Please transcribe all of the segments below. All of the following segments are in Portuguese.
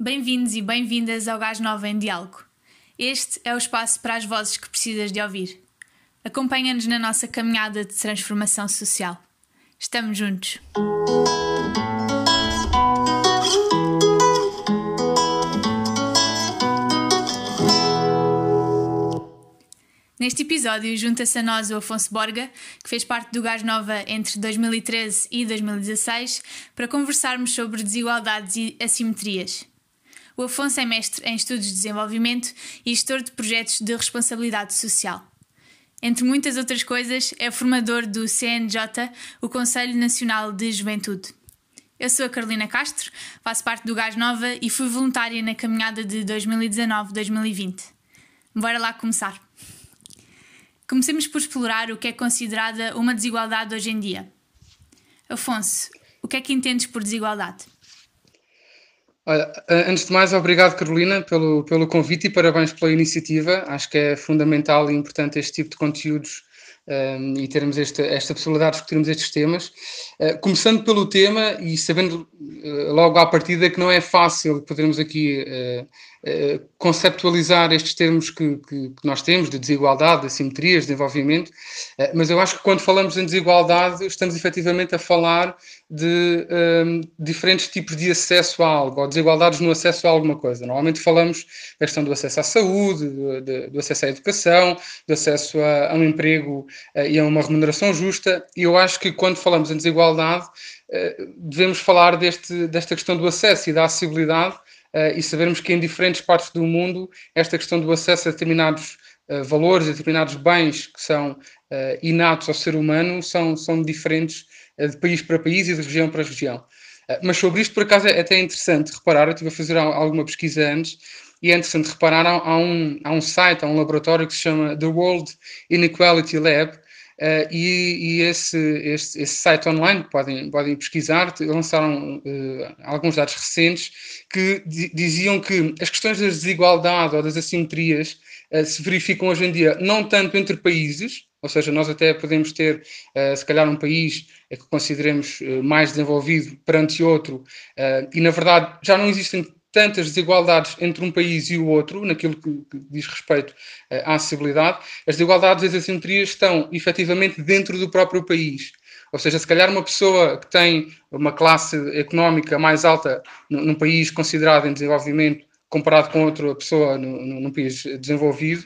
Bem-vindos e bem-vindas ao Gás Nova em Diálogo. Este é o espaço para as vozes que precisas de ouvir. Acompanha-nos na nossa caminhada de transformação social. Estamos juntos. Neste episódio, junta-se a nós o Afonso Borga, que fez parte do Gás Nova entre 2013 e 2016, para conversarmos sobre desigualdades e assimetrias. O Afonso é mestre em Estudos de Desenvolvimento e gestor de projetos de responsabilidade social. Entre muitas outras coisas, é formador do CNJ, o Conselho Nacional de Juventude. Eu sou a Carolina Castro, faço parte do Gás Nova e fui voluntária na caminhada de 2019-2020. Bora lá começar. Comecemos por explorar o que é considerada uma desigualdade hoje em dia. Afonso, o que é que entendes por desigualdade? Olha, antes de mais, obrigado Carolina pelo, pelo convite e parabéns pela iniciativa. Acho que é fundamental e importante este tipo de conteúdos um, e termos esta, esta possibilidade de discutirmos estes temas. Uh, começando pelo tema e sabendo uh, logo à partida que não é fácil podermos aqui eh, conceptualizar estes termos que, que, que, nós temos, de desigualdade, de assimetrias, de desenvolvimento, mas eu acho que quando falamos em desigualdade, estamos efetivamente a falar de um, ehm, diferentes tipos de acesso a algo, ou desigualdades no acesso a alguma coisa. Normalmente falamos da questão do acesso à saúde, do, do, acesso à educação, do acesso a, a um emprego e a uma remuneração justa, e eu acho que quando falamos em desigualdade, devemos falar deste, desta questão do acesso e da acessibilidade uh, e sabermos que em diferentes partes do mundo esta questão do acesso a determinados uh, valores, a determinados bens que são inatos ao ser humano são, são diferentes de país para país e de região para região. mas sobre isto, por acaso, é até interessante reparar, eu estive a fazer alguma pesquisa antes, e é interessante reparar, há, um, há um site, há um laboratório que se chama The World Inequality Lab, Uh, e, e esse, esse, site online, podem, podem pesquisar, lançaram uh, alguns dados recentes que diziam que as questões da desigualdade ou das assimetrias uh, se verificam hoje em dia não tanto entre países, ou seja, nós até podemos ter, se calhar, um país que consideremos mais desenvolvido perante outro, e na verdade já não existem tantas desigualdades entre um país e o outro, naquilo que, diz respeito uh, à acessibilidade, as desigualdades e as assimetrias estão efetivamente dentro do próprio país. Ou seja, se calhar uma pessoa que tem uma classe económica mais alta num, país considerado em desenvolvimento comparado com outra pessoa num, país desenvolvido,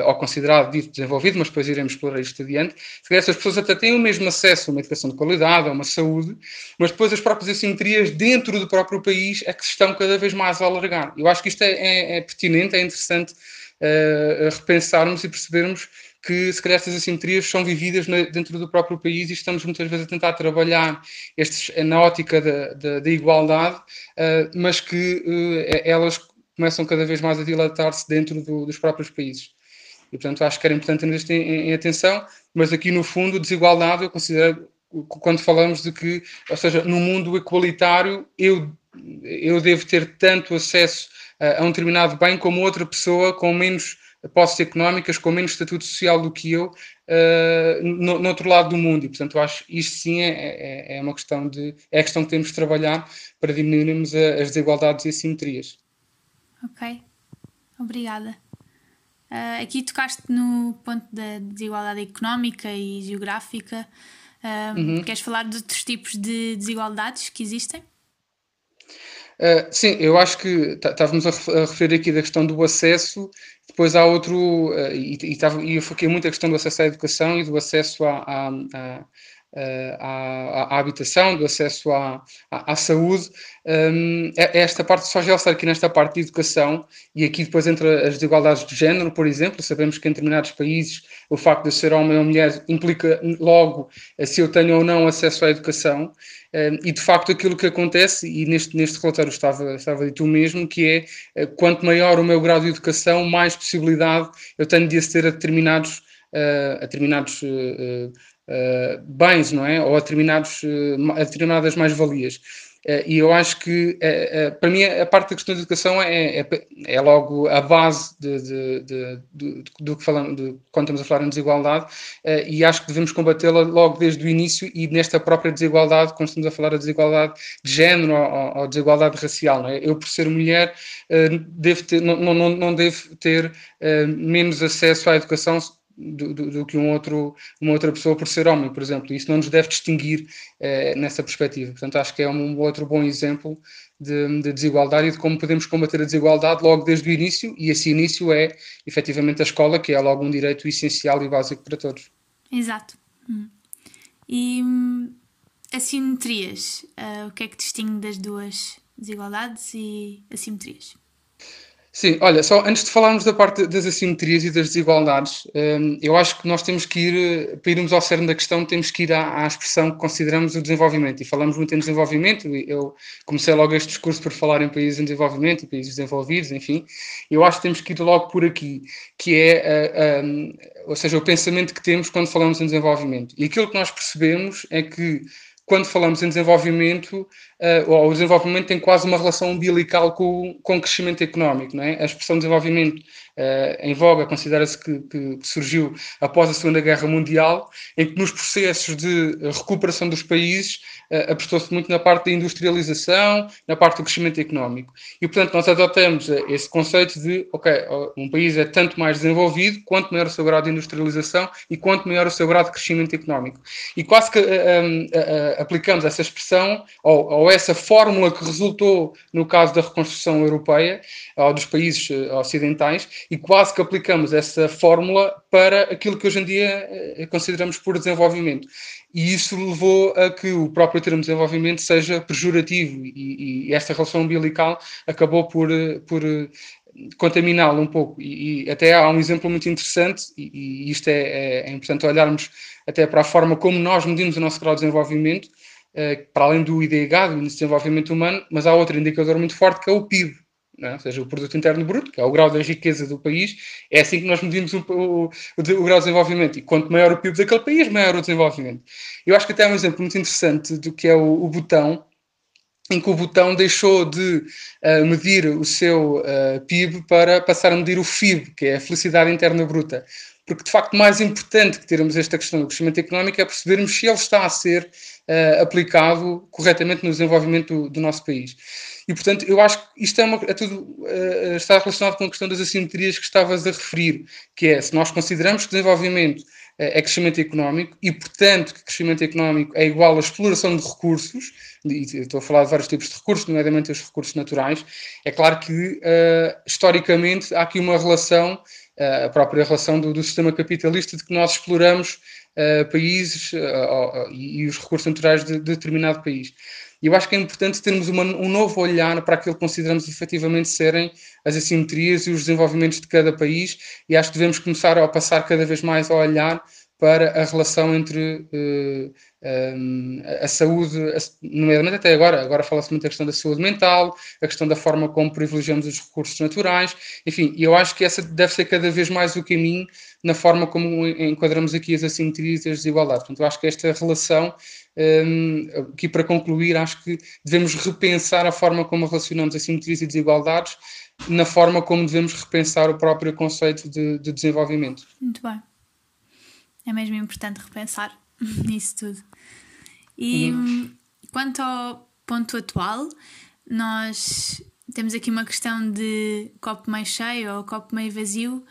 ou considerado dito desenvolvido, mas depois iremos explorar isto adiante, se essas pessoas até têm o mesmo acesso a uma educação de qualidade, a uma saúde, mas depois as próprias assimetrias dentro do próprio país é que se estão cada vez mais a alargar. Eu acho que isto é, é, é pertinente, é interessante uh, repensarmos e percebermos que se calhar estas assimetrias são vividas dentro do próprio país e estamos muitas vezes a tentar trabalhar estes, na ótica da, da, da igualdade, uh, mas que uh, elas começam cada vez mais a dilatar-se dentro do, dos próprios países. E, portanto, acho que era importante termos isto em, em, atenção, mas aqui, no fundo, desigualdade, eu considero, quando falamos de que, ou seja, no mundo equalitário, eu, eu devo ter tanto acesso a, a um determinado bem como outra pessoa com menos posses económicas, com menos estatuto social do que eu, uh, no, no, outro lado do mundo. E, portanto, acho que isto sim é, é, é, uma questão de. é a questão que temos de trabalhar para diminuirmos a, as desigualdades e assimetrias. Ok, obrigada. Uh, aqui tocaste no ponto da desigualdade económica e geográfica. Uh, uhum. Queres falar de outros tipos de desigualdades que existem? Uh, sim, eu acho que estávamos a, referir aqui da questão do acesso, depois há outro, uh, e, e, tava, e eu foquei muito a questão do acesso à educação e do acesso à, à, à, à, à habitação, do acesso à, à, à saúde. Um, é, é esta parte só já aqui nesta parte de educação e aqui depois entre as desigualdades de género, por exemplo, sabemos que em determinados países o facto de eu ser homem ou mulher implica logo eh, se eu tenho ou não acesso à educação um, e de facto aquilo que acontece, e neste, neste relatório estava, estava dito o mesmo, que é eh, quanto maior o meu grau de educação, mais possibilidade eu tenho de aceder a determinados, uh, a determinados uh, bens, não é? Ou a, determinados, a determinadas mais-valias. Uh, e eu acho que, para mim, a parte da questão da educação é, é, é logo a base de, de, de, do que falamos, de, quando estamos a falar em desigualdade, e acho que devemos combatê-la logo desde o início e nesta própria desigualdade, quando estamos a falar da desigualdade de género ou, ou desigualdade racial. É? Eu, por ser mulher, devo ter, não, não, não devo ter menos acesso à educação do, do, do, que um outro, uma outra pessoa por ser homem, por exemplo. Isso não nos deve distinguir eh, nessa perspectiva. Portanto, acho que é um outro bom exemplo de, de, desigualdade e de como podemos combater a desigualdade logo desde o início, e esse início é efetivamente a escola, que é logo um direito essencial e básico para todos. Exato. Hum. E hum, assimetrias, uh, o que é que distingue das duas desigualdades e assimetrias? Sim, olha, só antes de falarmos da parte das assimetrias e das desigualdades, hum, eu acho que nós temos que ir, para irmos ao cerne da questão, temos que ir à, à, expressão que consideramos o desenvolvimento. E falamos muito em desenvolvimento, eu comecei logo este discurso por falar em países em desenvolvimento e países desenvolvidos, enfim. Eu acho que temos que ir logo por aqui, que é, ou seja, o pensamento que temos quando falamos em desenvolvimento. E aquilo que nós percebemos é que quando falamos em desenvolvimento, uh, o desenvolvimento tem quase uma relação umbilical com, com o crescimento económico. Não é? A expressão desenvolvimento em voga considera-se que, que, surgiu após a Segunda Guerra Mundial, em que nos processos de recuperação dos países uh, apostou-se muito na parte da industrialização, na parte do crescimento económico. E, portanto, nós adotamos esse conceito de, ok, um país é tanto mais desenvolvido quanto maior o seu grau de industrialização e quanto maior o seu grau de crescimento económico. E quase que aplicamos essa expressão, ou, ou essa fórmula que resultou no caso da reconstrução europeia, ou dos países eh, ocidentais, e quase que aplicamos essa fórmula para aquilo que hoje em dia eh, consideramos por desenvolvimento. E isso levou a que o próprio termo desenvolvimento seja pejorativo, e, e esta relação umbilical acabou por, eh, por contaminá-lo um pouco. E, e, até há um exemplo muito interessante, e, e isto é, é, é, importante olharmos até para a forma como nós medimos o nosso grau de desenvolvimento, uh, para além do IDH, do Índice de Desenvolvimento Humano, mas há outro indicador muito forte que é o PIB. É? Ou seja, o Produto Interno Bruto, que é o grau da riqueza do país, é assim que nós medimos o, o, o, o grau de desenvolvimento. E quanto maior o PIB daquele país, maior o desenvolvimento. Eu acho que até há um exemplo muito interessante do que é o, o botão, em que o botão deixou de uh, medir o seu uh, PIB para passar a medir o FIB, que é a felicidade interna bruta. Porque, de facto, mais importante que termos esta questão do crescimento económico é percebermos se ele está a ser uh, aplicado corretamente no desenvolvimento do, do, nosso país. E, portanto, eu acho que isto é, uma, é tudo, está relacionado com a questão das assimetrias que estavas a referir, que é, se nós consideramos que desenvolvimento é crescimento económico e, portanto, que crescimento económico é igual à exploração de recursos, e estou a falar de vários tipos de recursos, nomeadamente os recursos naturais, é claro que, uh, historicamente, há aqui uma relação, uh, a própria relação do, do, sistema capitalista, de que nós exploramos uh, países e os recursos naturais de, de determinado país. E eu acho que é importante termos uma, um novo olhar para aquilo que consideramos efetivamente serem as assimetrias e os desenvolvimentos de cada país, e acho que devemos começar a passar cada vez mais a olhar para a relação entre uh, eh, um, a saúde, nomeadamente até agora, agora fala-se muito da questão da saúde mental, a questão da forma como privilegiamos os recursos naturais, enfim, eu acho que essa deve ser cada vez mais o caminho na forma como enquadramos aqui as assimetrias e as desigualdades. Portanto, eu acho que esta relação, um, aqui para concluir, acho que devemos repensar a forma como relacionamos assimetrias e desigualdades na forma como devemos repensar o próprio conceito de, de desenvolvimento. Muito bem é mesmo importante repensar nisso tudo. E uhum. quanto ao ponto atual, nós temos aqui uma questão de copo meio cheio ou copo meio vazio.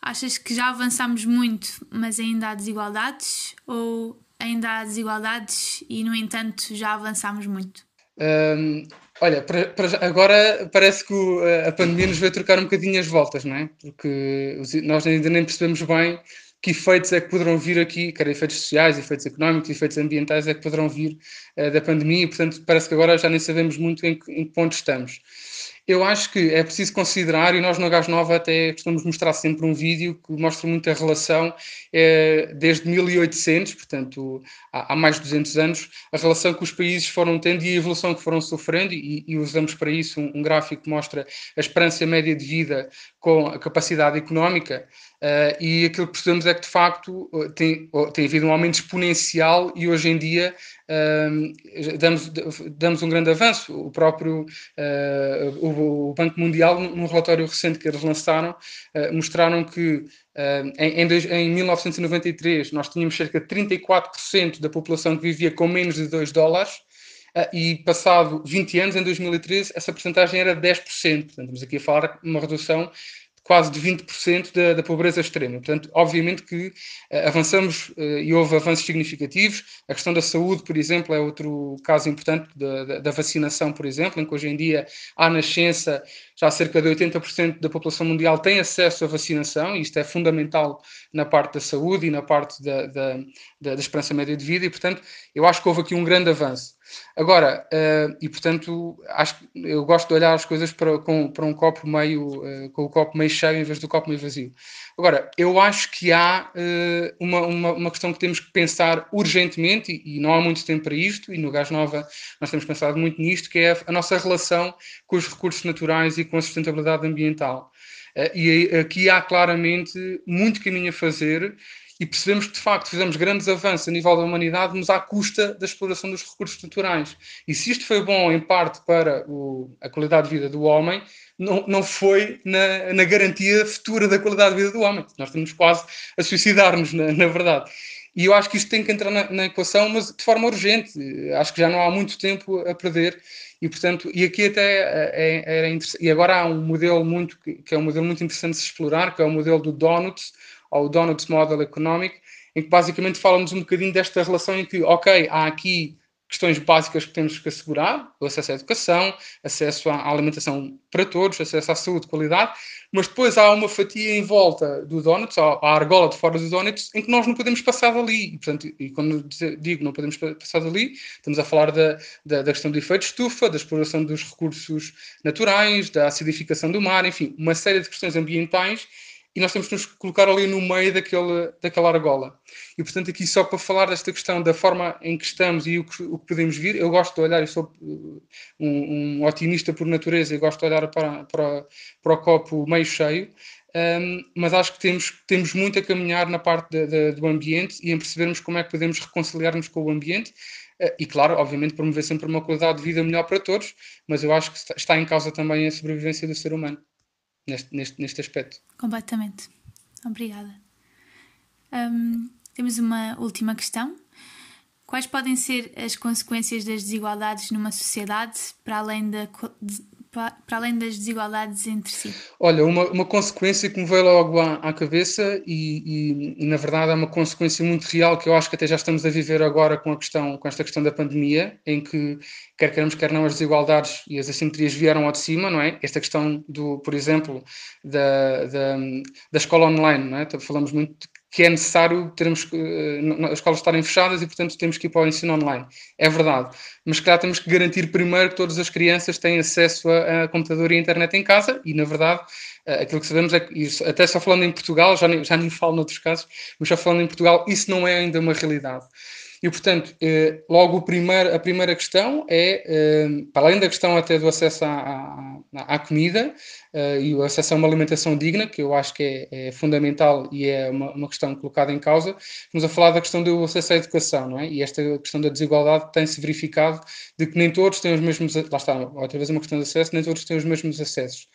Achas que já avançamos muito, mas ainda há desigualdades? Ou ainda há desigualdades e, no entanto, já avançamos muito? Um, olha, para, para, agora parece que o, a pandemia nos veio trocar um bocadinho as voltas, não é? Porque nós ainda nem percebemos bem que efeitos é que poderão vir aqui, quer efeitos sociais, efeitos económicos, efeitos ambientais é que poderão vir uh, da pandemia e, portanto, parece que agora já nem sabemos muito em, em que ponto estamos. Eu acho que é preciso considerar, e nós no Gás Nova até costumamos mostrar sempre um vídeo que mostra muito a relação, é, desde 1800, portanto há, há, mais de 200 anos, a relação que os países foram tendo e a evolução que foram sofrendo, e, e usamos para isso um, um, gráfico que mostra a esperança média de vida com a capacidade económica, uh, e aquilo que percebemos é que de facto tem, tem havido um aumento exponencial e hoje em dia damos, damos um grande avanço. O próprio uh, o, o, Banco Mundial, num relatório recente que eles lançaram, uh, mostraram que em, em, em, 1993 nós tínhamos cerca de 34% da população que vivia com menos de 2 dólares e passado 20 anos, em 2013, essa porcentagem era 10%. Portanto, estamos aqui a falar uma redução quase de 20% da, da, pobreza extrema. Portanto, obviamente que uh, avançamos uh, e houve avanços significativos. A questão da saúde, por exemplo, é outro caso importante da, da, da vacinação, por exemplo, em que hoje em dia há nascença já cerca de 80% da população mundial tem acesso à vacinação, e isto é fundamental na parte da saúde e na parte da, da, da esperança média de vida, e portanto eu acho que houve aqui um grande avanço. Agora, uh, e portanto, acho eu gosto de olhar as coisas para, com, para um copo meio, uh, com o copo meio cheio em vez do copo meio vazio. Agora, eu acho que há uh, uma, uma, uma, questão que temos que pensar urgentemente, e, e, não há muito tempo para isto, e no Gás Nova nós temos pensado muito nisto, que é a, nossa relação com os recursos naturais e com a sustentabilidade ambiental. E aqui há claramente muito caminho a fazer e percebemos que de facto fizemos grandes avanços a nível da humanidade, mas à custa da exploração dos recursos naturais. E se isto foi bom em parte para o, a qualidade de vida do homem, não, não foi na, na, garantia futura da qualidade de vida do homem. Nós estamos quase a suicidar-nos, na, na, verdade. E eu acho que isto tem que entrar na, na, equação, mas de forma urgente. Acho que já não há muito tempo a perder. E, portanto, e aqui até é, é era interessante. E agora há um modelo muito, que é um modelo muito interessante de se explorar, que é o modelo do Donuts, ou o Donuts Model Economic, em que basicamente fala-nos um bocadinho desta relação em que, ok, há aqui questões básicas que temos que assegurar, o acesso à educação, acesso à alimentação para todos, acesso à saúde de qualidade, mas depois há uma fatia em volta do donuts, a argola de fora dos donuts, em que nós não podemos passar dali. E, portanto, e quando digo não podemos passar dali, estamos a falar da, da, da questão do efeito estufa, da exploração dos recursos naturais, da acidificação do mar, enfim, uma série de questões ambientais e nós temos que nos colocar ali no meio daquele, daquela argola. E, portanto, aqui só para falar desta questão da forma em que estamos e o que, o que podemos vir, eu gosto de olhar, eu sou uh, um, um otimista por natureza e gosto de olhar para, para, para o copo meio cheio, um, mas acho que temos, temos muito a caminhar na parte de, de, do ambiente e em percebermos como é que podemos reconciliar-nos com o ambiente. Uh, e, claro, obviamente, promover sempre uma qualidade de vida melhor para todos, mas eu acho que está em causa também a sobrevivência do ser humano neste, neste, neste aspecto. Completamente. Obrigada. Um, temos uma última questão. Quais podem ser as consequências das desigualdades numa sociedade para além da, para além das desigualdades entre si? Olha, uma, uma consequência que me veio logo à, à cabeça e, e, e, na verdade é uma consequência muito real que eu acho que até já estamos a viver agora com a questão, com esta questão da pandemia, em que quer queremos, quer não, as desigualdades e as assimetrias vieram ao de cima, não é? Esta questão do, por exemplo, da, da, da escola online, não é? Então, falamos muito que é necessário termos uh, as escolas estarem fechadas e, portanto, temos que ir para o ensino online. É verdade. Mas, claro, temos que garantir primeiro que todas as crianças têm acesso a, a computador e a internet em casa e, na verdade, uh, aquilo que sabemos é que, isso, até só falando em Portugal, já nem, já nem falo noutros casos, mas já falando em Portugal, isso não é ainda uma realidade. E, portanto, eh, logo primeiro, a primeira questão é, eh, para além da questão até do acesso à, à, à comida eh, e o acesso a uma alimentação digna, que eu acho que é, é fundamental e é uma, uma, questão colocada em causa, estamos a falar da questão do acesso à educação, não é? E esta questão da desigualdade tem-se verificado de que nem todos têm os mesmos, lá está, outra vez uma questão de acesso, nem todos têm os mesmos acessos.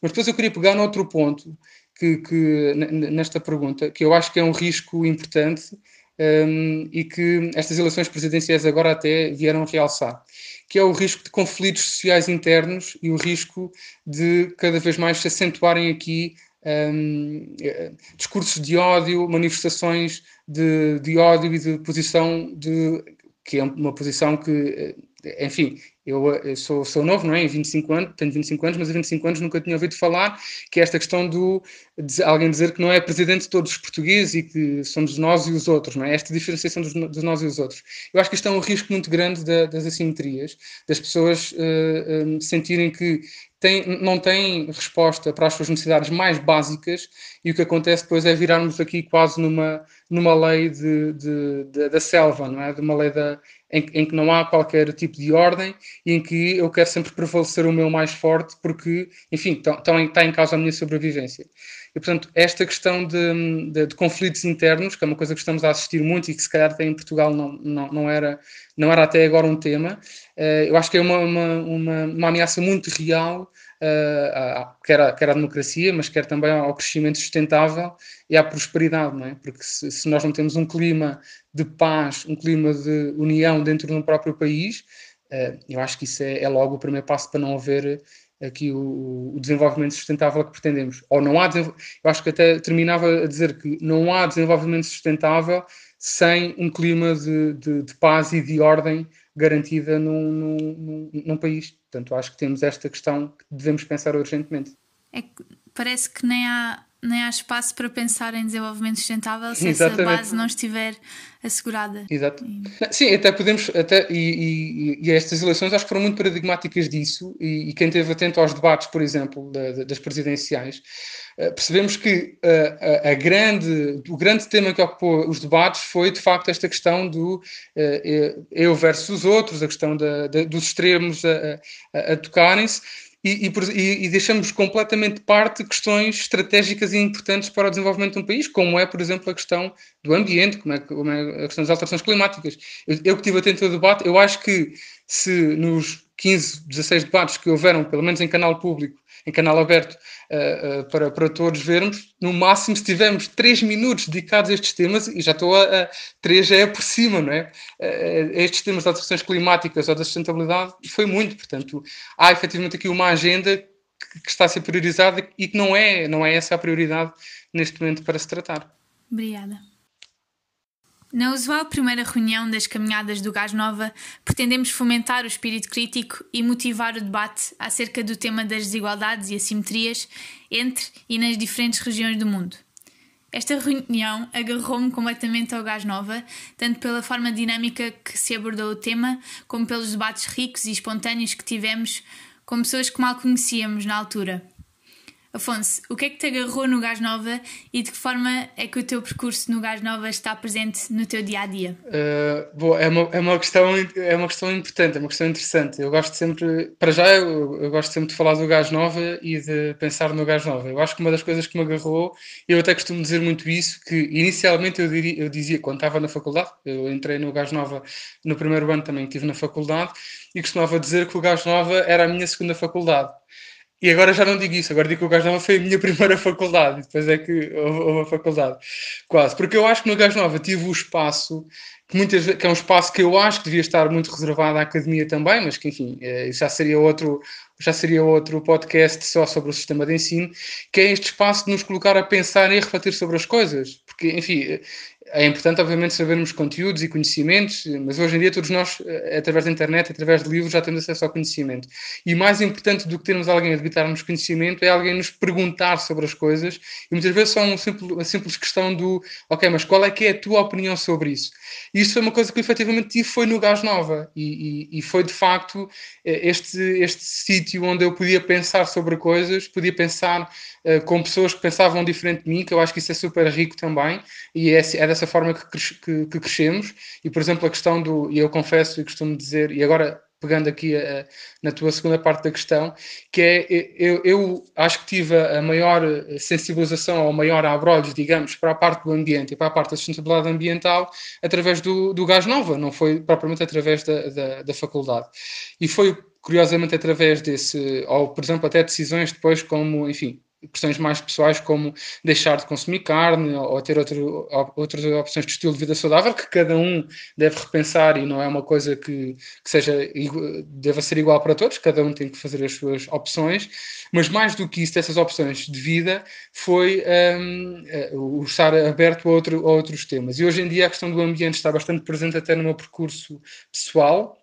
Mas depois eu queria pegar noutro ponto, que, que nesta pergunta, que eu acho que é um risco importante, um, e que estas eleições presidenciais agora até vieram realçar, que é o risco de conflitos sociais internos e o risco de cada vez mais se acentuarem aqui um, eh, discursos de ódio, manifestações de, de ódio e de posição de que é uma posição que, eh, enfim, eu, eu, sou, sou novo, não é? Em 25 anos, tenho 25 anos, mas há 25 anos nunca tinha ouvido falar que é esta questão do de alguém dizer que não é presidente de todos os portugueses e que somos nós e os outros, não é? Esta diferenciação dos, dos nós e os outros. Eu acho que isto é um risco muito grande da, das assimetrias, das pessoas uh, eh, um, sentirem que tem, não têm resposta para as suas necessidades mais básicas e o que acontece depois é virarmos aqui quase numa, numa lei de, de, de da selva, não é? De uma lei da, em, em, que não há qualquer tipo de ordem e em que eu quero sempre prevalecer o meu mais forte porque, enfim, está em, causa a minha sobrevivência. E, portanto, esta questão de, de, de, conflitos internos, que é uma coisa que estamos a assistir muito e que se calhar até em Portugal não, não, não, era, não era até agora um tema, uh, eu acho que é uma, uma, uma, uma ameaça muito real uh, quer, à, quer à democracia, mas quer também ao crescimento sustentável e à prosperidade, não é? Porque se, se nós não temos um clima de paz, um clima de união dentro do próprio país, uh, eu acho que isso é, é, logo o primeiro passo para não haver aqui o, o, desenvolvimento sustentável que pretendemos. Ou não há, eu acho que até terminava a dizer que não há desenvolvimento sustentável sem um clima de, de, de paz e de ordem garantida num, num, num, país. Portanto, acho que temos esta questão que devemos pensar urgentemente. É que parece que nem há, nem há espaço para pensar em desenvolvimento sustentável se Exatamente. essa base não estiver assegurada. Exato. E... Sim, até podemos, até, e, e, e, estas eleições acho que foram muito paradigmáticas disso, e, quem esteve atento aos debates, por exemplo, da, das presidenciais, percebemos que eh, a, a, grande, o grande tema que ocupou os debates foi, de facto, esta questão do uh, eu versus os outros, a questão da, da, dos extremos a, a, a tocarem-se, e, e, e, deixamos completamente de parte questões estratégicas e importantes para o desenvolvimento de um país, como é, por exemplo, a questão do ambiente, como é, como é a questão das alterações climáticas. Eu, eu que estive atento ao debate, eu acho que se nos 15, 16 debates que houveram, pelo menos em canal público, em canal aberto, uh, uh, para, para todos vermos, no máximo se tivermos 3 minutos dedicados a estes temas, e já estou a, a 3 já é por cima, não é? Uh, estes temas das alterações climáticas ou da sustentabilidade, foi muito, portanto, há efetivamente aqui uma agenda que, que está a ser priorizada e que não é, não é essa a prioridade neste momento para se tratar. Obrigada. Na usual primeira reunião das caminhadas do Gás Nova, pretendemos fomentar o espírito crítico e motivar o debate acerca do tema das desigualdades e assimetrias entre e nas diferentes regiões do mundo. Esta reunião agarrou-me completamente ao Gás Nova, tanto pela forma dinâmica que se abordou o tema, como pelos debates ricos e espontâneos que tivemos com pessoas que mal conhecíamos na altura. Afonso, o que é que te agarrou no Gás Nova e de que forma é que o teu percurso no Gás Nova está presente no teu dia a dia? Uh, é uma, é, uma questão, é uma questão importante, é uma questão interessante. Eu gosto sempre, para já, eu, eu, gosto sempre de falar do Gás Nova e de pensar no Gás Nova. Eu acho que uma das coisas que me agarrou, eu até costumo dizer muito isso, que inicialmente eu, diria, eu dizia, quando estava na faculdade, eu entrei no Gás Nova no primeiro ano também, estive na faculdade, e costumava dizer que o Gás Nova era a minha segunda faculdade. E agora já não digo isso, agora digo que o Gás Nova foi a minha primeira faculdade, depois é que houve, a faculdade, quase. Porque eu acho que no Gás Nova tive o espaço, que, muitas, que é um espaço que eu acho que devia estar muito reservado à academia também, mas que enfim, é, já seria outro, já seria outro podcast só sobre o sistema de ensino, que é este espaço de nos colocar a pensar e a refletir sobre as coisas. Porque, enfim, é importante, obviamente, sabermos conteúdos e conhecimentos, mas hoje em dia todos nós, eh, através da internet, através de livros, já temos acesso ao conhecimento. E mais importante do que termos alguém a debitar-nos conhecimento é alguém nos perguntar sobre as coisas e muitas vezes só um simples, uma simples questão do ok, mas qual é que é a tua opinião sobre isso? E isso foi uma coisa que efetivamente tive foi no Gás Nova e, e, e foi de facto eh, este, este sítio onde eu podia pensar sobre coisas, podia pensar uh, com pessoas que pensavam diferente de mim, que eu acho que isso é super rico também e é, é dessa forma que, que, que, crescemos. E, por exemplo, a questão do, e eu confesso e costumo dizer, e agora pegando aqui a, na tua segunda parte da questão, que é, eu, eu acho que tive a maior sensibilização, ou maior abrolhos, digamos, para a parte do ambiente e para a parte da sustentabilidade ambiental através do, do Gás Nova, não foi propriamente através da, da, da faculdade. E foi, curiosamente, através desse, ou, por exemplo, até decisões depois como, enfim, questões mais pessoais como deixar de consumir carne ou ter outro, outras opções de estilo de vida saudável que cada um deve repensar e não é uma coisa que, que seja deva ser igual para todos, cada um tem que fazer as suas opções, mas mais do que isso dessas opções de vida foi um, eh, o estar aberto a, outro, a outros temas. E hoje em dia a questão do ambiente está bastante presente até no meu percurso pessoal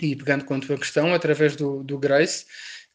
e pegando quanto a questão através do, do Grace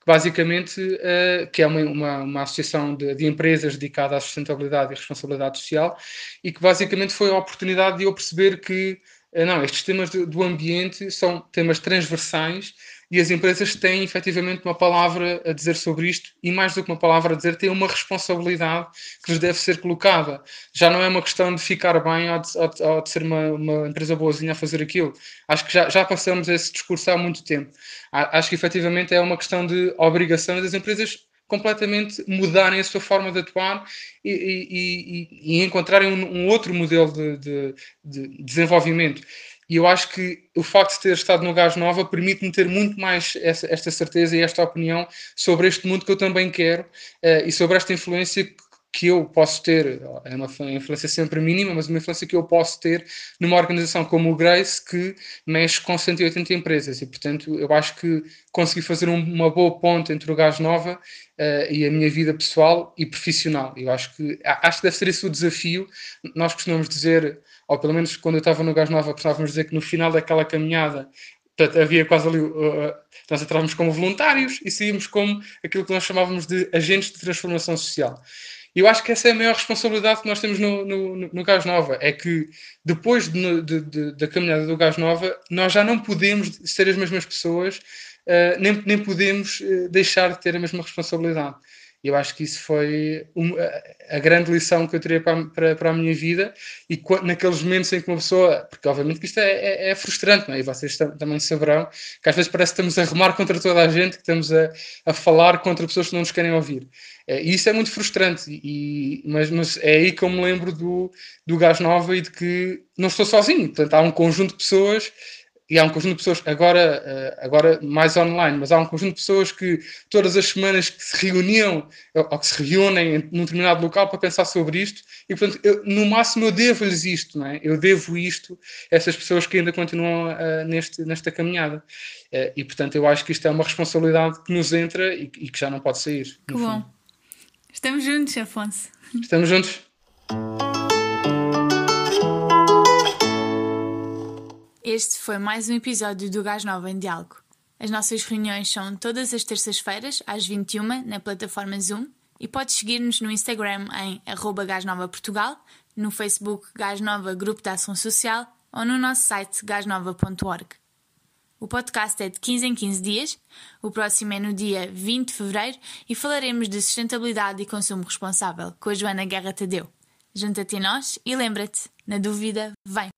basicamente, uh, que é uma, uma, uma associação de, de, empresas dedicada à sustentabilidade e responsabilidade social, e que basicamente foi a oportunidade de eu perceber que, uh, não, estes temas do, do ambiente são temas transversais e as empresas têm efetivamente uma palavra a dizer sobre isto e mais do que uma palavra a dizer, têm uma responsabilidade que lhes deve ser colocada. Já não é uma questão de ficar bem ou de, ou de, ser uma, uma, empresa boazinha a fazer aquilo. Acho que já, já passamos esse discurso há muito tempo. Acho que efetivamente é uma questão de obrigação das empresas completamente mudarem a sua forma de atuar e, e, e, e encontrarem um, um, outro modelo de, de, de, desenvolvimento. E eu acho que o facto de ter estado no Gás Nova permite-me ter muito mais essa, esta certeza e esta opinião sobre este mundo que eu também quero uh, e sobre esta influência que que eu posso ter, é uma influência sempre mínima, mas uma influência que eu posso ter numa organização como o Grace que mexe com 180 empresas e, portanto, eu acho que consegui fazer um, uma boa ponte entre o Gás Nova uh, e a minha vida pessoal e profissional. Eu acho que, acho que deve ser esse o desafio. Nós costumamos dizer, ou pelo menos quando eu estava no Gás Nova, costumávamos dizer que no final daquela caminhada Portanto, havia quase ali. Uh, nós entrávamos como voluntários e saímos como aquilo que nós chamávamos de agentes de transformação social. Eu acho que essa é a maior responsabilidade que nós temos no, no, no Gás Nova, é que depois de, de, de, da caminhada do Gás Nova, nós já não podemos ser as mesmas pessoas, uh, nem, nem podemos uh, deixar de ter a mesma responsabilidade. Eu acho que isso foi a grande lição que eu teria para, para, para, a minha vida. E naqueles momentos em que uma pessoa. Porque, obviamente, que isto é, é, é frustrante, não é? E vocês também saberão que às vezes parece que estamos a remar contra toda a gente, que estamos a, a falar contra pessoas que não nos querem ouvir. É, e isso é muito frustrante. E, mas, mas é aí que eu me lembro do, do Gás Nova e de que não estou sozinho. Portanto, há um conjunto de pessoas e há um conjunto de pessoas, agora, eh, agora mais online, mas há um conjunto de pessoas que todas as semanas que se reuniam ou que se reúnem num determinado local para pensar sobre isto, e portanto, eu, no máximo eu devo-lhes isto, não é? Eu devo isto a essas pessoas que ainda continuam uh, neste, nesta caminhada. Uh, e portanto, eu acho que isto é uma responsabilidade que nos entra e, e que já não pode sair. Que bom. Fundo. Estamos juntos, Afonso. Estamos juntos. Este foi mais um episódio do Gás Nova em Diálogo. As nossas reuniões são todas as terças-feiras, às 21 na plataforma Zoom, e podes seguir-nos no Instagram em @gasnovaportugal, no Facebook Gás Nova Grupo de Ação Social ou no nosso site gasnova.org. O podcast é de 15 em 15 dias, o próximo é no dia 20 de fevereiro e falaremos de sustentabilidade e consumo responsável com a Joana Guerra Tadeu. Junta-te a nós e lembra-te, na dúvida, vem!